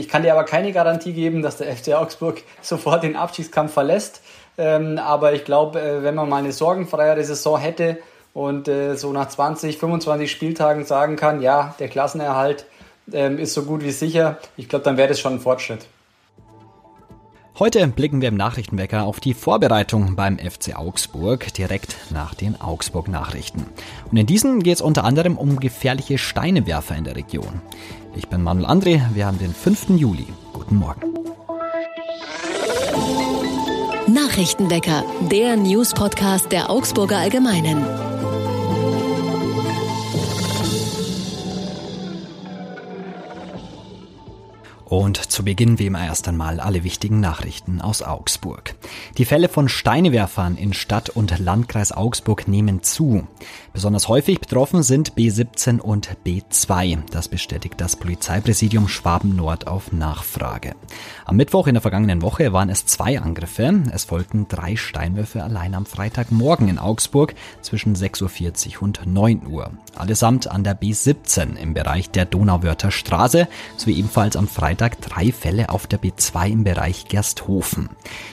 Ich kann dir aber keine Garantie geben, dass der FC Augsburg sofort den Abstiegskampf verlässt. Ähm, aber ich glaube, äh, wenn man mal eine sorgenfreiere Saison hätte und äh, so nach 20, 25 Spieltagen sagen kann, ja, der Klassenerhalt ähm, ist so gut wie sicher, ich glaube, dann wäre das schon ein Fortschritt. Heute blicken wir im Nachrichtenwecker auf die Vorbereitung beim FC Augsburg direkt nach den Augsburg-Nachrichten. Und in diesen geht es unter anderem um gefährliche Steinewerfer in der Region. Ich bin Manuel André, wir haben den 5. Juli. Guten Morgen. Nachrichtenwecker, der News-Podcast der Augsburger Allgemeinen. Und zu Beginn wie immer erst einmal alle wichtigen Nachrichten aus Augsburg. Die Fälle von Steinewerfern in Stadt und Landkreis Augsburg nehmen zu. Besonders häufig betroffen sind B17 und B2. Das bestätigt das Polizeipräsidium Schwaben Nord auf Nachfrage. Am Mittwoch in der vergangenen Woche waren es zwei Angriffe. Es folgten drei Steinwürfe allein am Freitagmorgen in Augsburg zwischen 6.40 Uhr und 9 Uhr. Allesamt an der B17 im Bereich der Donauwörther Straße sowie ebenfalls am Freitag drei Fälle auf der B2 im Bereich Gersthofen.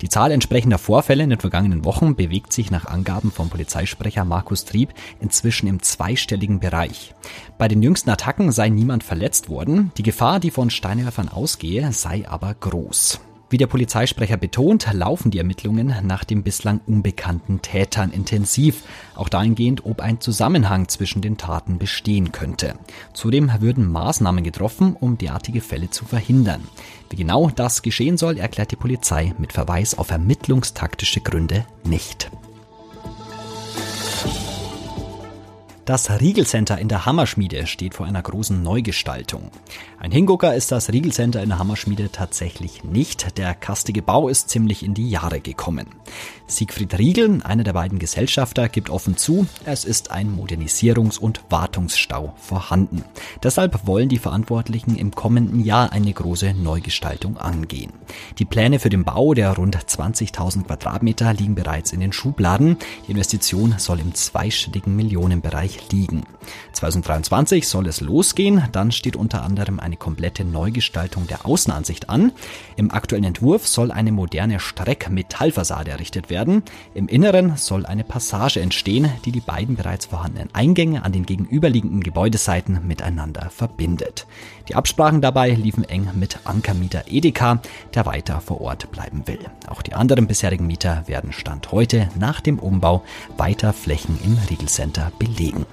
Die Zahl entsprechender Vorfälle in den vergangenen Wochen bewegt sich nach Angaben vom Polizeisprecher Markus Trieb inzwischen im zweistelligen Bereich. Bei den jüngsten Attacken sei niemand verletzt worden, die Gefahr, die von Steinwerfern ausgehe, sei aber groß. Wie der Polizeisprecher betont, laufen die Ermittlungen nach den bislang unbekannten Tätern intensiv, auch dahingehend, ob ein Zusammenhang zwischen den Taten bestehen könnte. Zudem würden Maßnahmen getroffen, um derartige Fälle zu verhindern. Wie genau das geschehen soll, erklärt die Polizei mit Verweis auf ermittlungstaktische Gründe nicht. Das Riegelcenter in der Hammerschmiede steht vor einer großen Neugestaltung. Ein Hingucker ist das Riegelcenter in der Hammerschmiede tatsächlich nicht. Der kastige Bau ist ziemlich in die Jahre gekommen. Siegfried Riegel, einer der beiden Gesellschafter, gibt offen zu, es ist ein Modernisierungs- und Wartungsstau vorhanden. Deshalb wollen die Verantwortlichen im kommenden Jahr eine große Neugestaltung angehen. Die Pläne für den Bau der rund 20.000 Quadratmeter liegen bereits in den Schubladen. Die Investition soll im zweistelligen Millionenbereich liegen. 2023 soll es losgehen, dann steht unter anderem eine komplette Neugestaltung der Außenansicht an. Im aktuellen Entwurf soll eine moderne Streckmetallfassade errichtet werden. Im Inneren soll eine Passage entstehen, die die beiden bereits vorhandenen Eingänge an den gegenüberliegenden Gebäudeseiten miteinander verbindet. Die Absprachen dabei liefen eng mit Ankermieter Edeka, der weiter vor Ort bleiben will. Auch die anderen bisherigen Mieter werden Stand heute nach dem Umbau weiter Flächen im Riegelcenter belegen.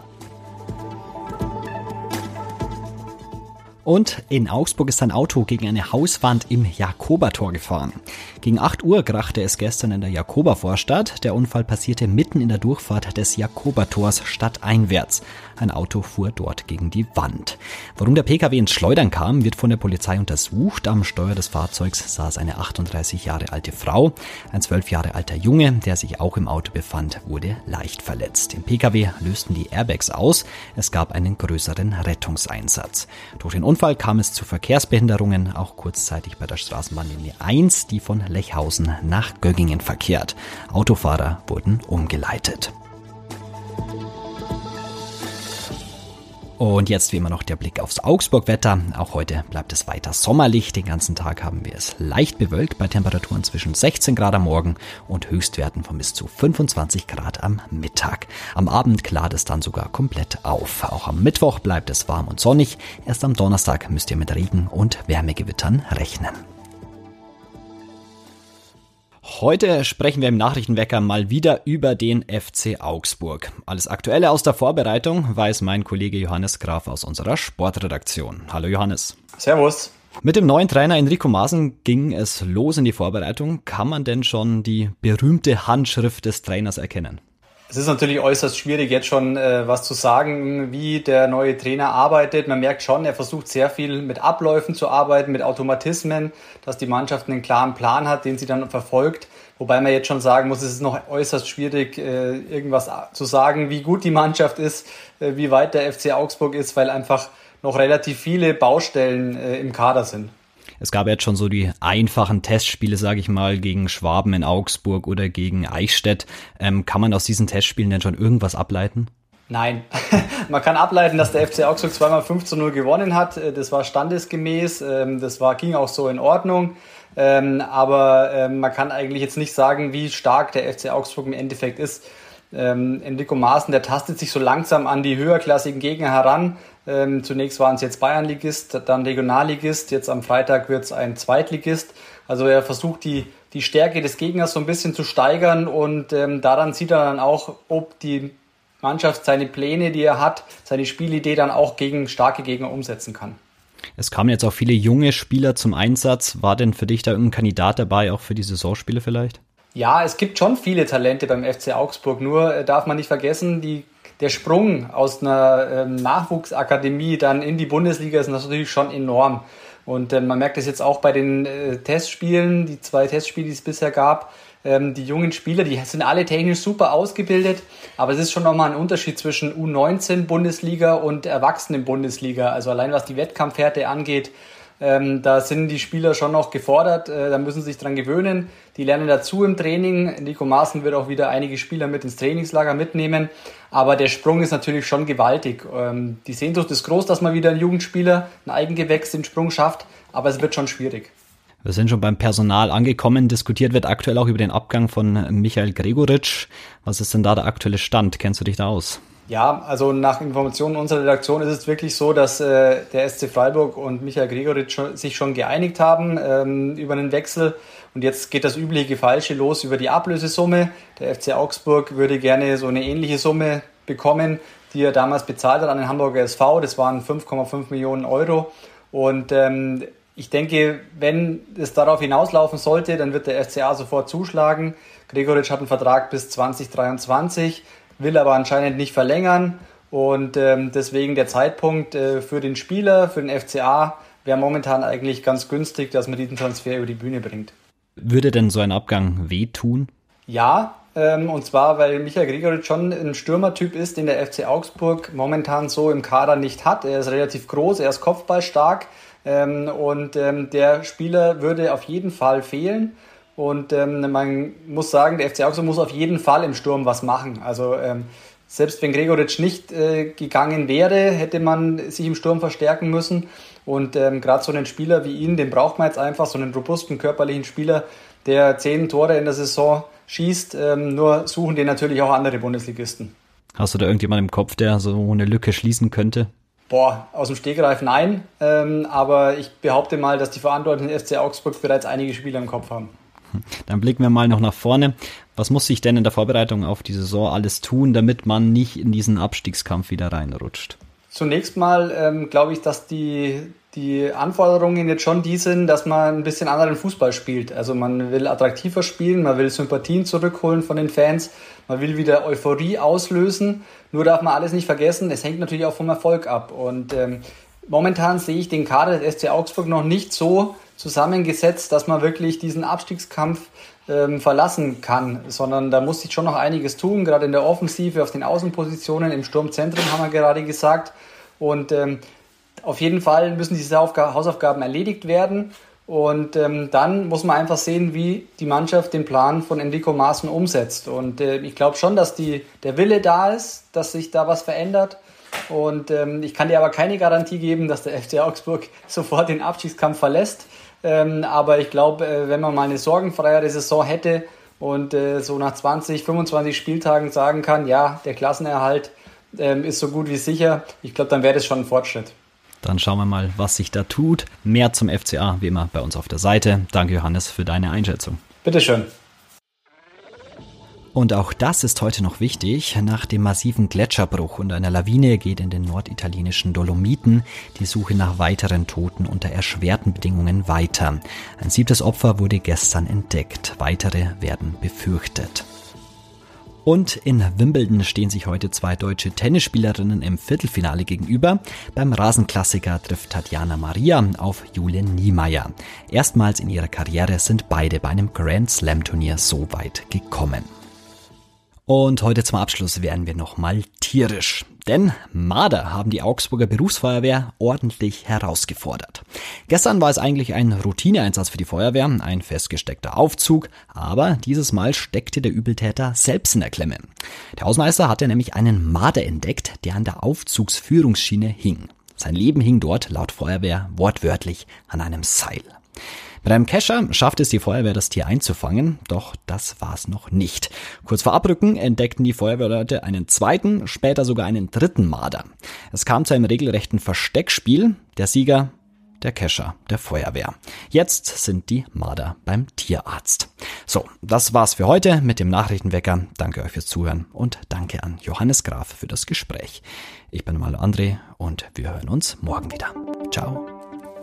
Und in Augsburg ist ein Auto gegen eine Hauswand im Jakobertor gefahren. Gegen 8 Uhr krachte es gestern in der Jakobervorstadt. Der Unfall passierte mitten in der Durchfahrt des Jakobertors stadteinwärts. Ein Auto fuhr dort gegen die Wand. Warum der Pkw ins Schleudern kam, wird von der Polizei untersucht. Am Steuer des Fahrzeugs saß eine 38 Jahre alte Frau. Ein 12 Jahre alter Junge, der sich auch im Auto befand, wurde leicht verletzt. Im Pkw lösten die Airbags aus. Es gab einen größeren Rettungseinsatz. Durch den Unfall kam es zu Verkehrsbehinderungen, auch kurzzeitig bei der Straßenbahnlinie 1, die von Lechhausen nach Göggingen verkehrt. Autofahrer wurden umgeleitet. Und jetzt wie immer noch der Blick aufs Augsburg-Wetter. Auch heute bleibt es weiter sommerlich. Den ganzen Tag haben wir es leicht bewölkt bei Temperaturen zwischen 16 Grad am Morgen und Höchstwerten von bis zu 25 Grad am Mittag. Am Abend klart es dann sogar komplett auf. Auch am Mittwoch bleibt es warm und sonnig. Erst am Donnerstag müsst ihr mit Regen und Wärmegewittern rechnen. Heute sprechen wir im Nachrichtenwecker mal wieder über den FC Augsburg. Alles Aktuelle aus der Vorbereitung weiß mein Kollege Johannes Graf aus unserer Sportredaktion. Hallo Johannes. Servus. Mit dem neuen Trainer Enrico Maaßen ging es los in die Vorbereitung. Kann man denn schon die berühmte Handschrift des Trainers erkennen? Es ist natürlich äußerst schwierig, jetzt schon äh, was zu sagen, wie der neue Trainer arbeitet. Man merkt schon, er versucht sehr viel mit Abläufen zu arbeiten, mit Automatismen, dass die Mannschaft einen klaren Plan hat, den sie dann verfolgt. Wobei man jetzt schon sagen muss, es ist noch äußerst schwierig, äh, irgendwas zu sagen, wie gut die Mannschaft ist, äh, wie weit der FC Augsburg ist, weil einfach noch relativ viele Baustellen äh, im Kader sind. Es gab jetzt schon so die einfachen Testspiele, sage ich mal, gegen Schwaben in Augsburg oder gegen Eichstätt. Ähm, kann man aus diesen Testspielen denn schon irgendwas ableiten? Nein. Man kann ableiten, dass der FC Augsburg zweimal 5 zu 0 gewonnen hat. Das war standesgemäß. Ähm, das war, ging auch so in Ordnung. Ähm, aber ähm, man kann eigentlich jetzt nicht sagen, wie stark der FC Augsburg im Endeffekt ist. Enrico Maaßen, der tastet sich so langsam an die höherklassigen Gegner heran. zunächst waren es jetzt Bayernligist, dann Regionalligist. Jetzt am Freitag wird es ein Zweitligist. Also er versucht die, die Stärke des Gegners so ein bisschen zu steigern und ähm, daran sieht er dann auch, ob die Mannschaft seine Pläne, die er hat, seine Spielidee dann auch gegen starke Gegner umsetzen kann. Es kamen jetzt auch viele junge Spieler zum Einsatz. War denn für dich da irgendein Kandidat dabei, auch für die Saisonspiele vielleicht? Ja, es gibt schon viele Talente beim FC Augsburg. Nur äh, darf man nicht vergessen, die, der Sprung aus einer ähm, Nachwuchsakademie dann in die Bundesliga ist natürlich schon enorm. Und äh, man merkt es jetzt auch bei den äh, Testspielen, die zwei Testspiele, die es bisher gab. Ähm, die jungen Spieler, die sind alle technisch super ausgebildet, aber es ist schon nochmal ein Unterschied zwischen U19 Bundesliga und Erwachsenen Bundesliga. Also allein was die Wettkampfhärte angeht, ähm, da sind die Spieler schon noch gefordert, äh, da müssen sie sich dran gewöhnen. Die lernen dazu im Training. Nico Maaßen wird auch wieder einige Spieler mit ins Trainingslager mitnehmen. Aber der Sprung ist natürlich schon gewaltig. Ähm, die Sehnsucht ist groß, dass man wieder ein Jugendspieler, ein Eigengewächs den Sprung schafft, aber es wird schon schwierig. Wir sind schon beim Personal angekommen. Diskutiert wird aktuell auch über den Abgang von Michael Gregoritsch. Was ist denn da der aktuelle Stand? Kennst du dich da aus? Ja, also nach Informationen unserer Redaktion ist es wirklich so, dass äh, der SC Freiburg und Michael Gregoritsch sich schon geeinigt haben ähm, über einen Wechsel. Und jetzt geht das übliche Gefalsche los über die Ablösesumme. Der FC Augsburg würde gerne so eine ähnliche Summe bekommen, die er damals bezahlt hat an den Hamburger SV. Das waren 5,5 Millionen Euro. Und ähm, ich denke, wenn es darauf hinauslaufen sollte, dann wird der FCA sofort zuschlagen. Gregoritsch hat einen Vertrag bis 2023, will aber anscheinend nicht verlängern. Und ähm, deswegen der Zeitpunkt äh, für den Spieler, für den FCA, wäre momentan eigentlich ganz günstig, dass man diesen Transfer über die Bühne bringt. Würde denn so ein Abgang wehtun? Ja, ähm, und zwar, weil Michael Gregoritsch schon ein Stürmertyp ist, den der FC Augsburg momentan so im Kader nicht hat. Er ist relativ groß, er ist kopfballstark ähm, und ähm, der Spieler würde auf jeden Fall fehlen. Und ähm, man muss sagen, der FC Augsburg muss auf jeden Fall im Sturm was machen. Also ähm, selbst wenn Gregoritsch nicht äh, gegangen wäre, hätte man sich im Sturm verstärken müssen. Und ähm, gerade so einen Spieler wie ihn, den braucht man jetzt einfach, so einen robusten, körperlichen Spieler, der zehn Tore in der Saison schießt. Ähm, nur suchen den natürlich auch andere Bundesligisten. Hast du da irgendjemand im Kopf, der so eine Lücke schließen könnte? Boah, aus dem Stegreif nein. Ähm, aber ich behaupte mal, dass die Verantwortlichen FC Augsburg bereits einige Spieler im Kopf haben. Dann blicken wir mal noch nach vorne. Was muss sich denn in der Vorbereitung auf die Saison alles tun, damit man nicht in diesen Abstiegskampf wieder reinrutscht? Zunächst mal ähm, glaube ich, dass die, die Anforderungen jetzt schon die sind, dass man ein bisschen anderen Fußball spielt. Also man will attraktiver spielen, man will Sympathien zurückholen von den Fans, man will wieder Euphorie auslösen. Nur darf man alles nicht vergessen, es hängt natürlich auch vom Erfolg ab. Und ähm, momentan sehe ich den Kader des SC Augsburg noch nicht so zusammengesetzt, dass man wirklich diesen Abstiegskampf ähm, verlassen kann, sondern da muss sich schon noch einiges tun, gerade in der Offensive, auf den Außenpositionen, im Sturmzentrum haben wir gerade gesagt. Und ähm, auf jeden Fall müssen diese Hausaufgaben erledigt werden. Und ähm, dann muss man einfach sehen, wie die Mannschaft den Plan von Enrico Maaßen umsetzt. Und äh, ich glaube schon, dass die, der Wille da ist, dass sich da was verändert. Und ähm, ich kann dir aber keine Garantie geben, dass der FC Augsburg sofort den Abstiegskampf verlässt. Ähm, aber ich glaube, äh, wenn man mal eine sorgenfreiere Saison hätte und äh, so nach 20, 25 Spieltagen sagen kann, ja, der Klassenerhalt ähm, ist so gut wie sicher, ich glaube, dann wäre das schon ein Fortschritt. Dann schauen wir mal, was sich da tut. Mehr zum FCA, wie immer, bei uns auf der Seite. Danke, Johannes, für deine Einschätzung. Bitteschön. Und auch das ist heute noch wichtig. Nach dem massiven Gletscherbruch und einer Lawine geht in den norditalienischen Dolomiten die Suche nach weiteren Toten unter erschwerten Bedingungen weiter. Ein siebtes Opfer wurde gestern entdeckt. Weitere werden befürchtet. Und in Wimbledon stehen sich heute zwei deutsche Tennisspielerinnen im Viertelfinale gegenüber. Beim Rasenklassiker trifft Tatjana Maria auf Julien Niemeyer. Erstmals in ihrer Karriere sind beide bei einem Grand Slam Turnier so weit gekommen. Und heute zum Abschluss werden wir nochmal tierisch. Denn Marder haben die Augsburger Berufsfeuerwehr ordentlich herausgefordert. Gestern war es eigentlich ein Routineeinsatz für die Feuerwehr, ein festgesteckter Aufzug, aber dieses Mal steckte der Übeltäter selbst in der Klemme. Der Hausmeister hatte nämlich einen Marder entdeckt, der an der Aufzugsführungsschiene hing. Sein Leben hing dort laut Feuerwehr wortwörtlich an einem Seil. Mit einem Kescher schafft es die Feuerwehr, das Tier einzufangen, doch das war's noch nicht. Kurz vor Abrücken entdeckten die Feuerwehrleute einen zweiten, später sogar einen dritten Marder. Es kam zu einem regelrechten Versteckspiel. Der Sieger der Kescher der Feuerwehr. Jetzt sind die Marder beim Tierarzt. So, das war's für heute mit dem Nachrichtenwecker. Danke euch fürs Zuhören und danke an Johannes Graf für das Gespräch. Ich bin Malo André und wir hören uns morgen wieder. Ciao.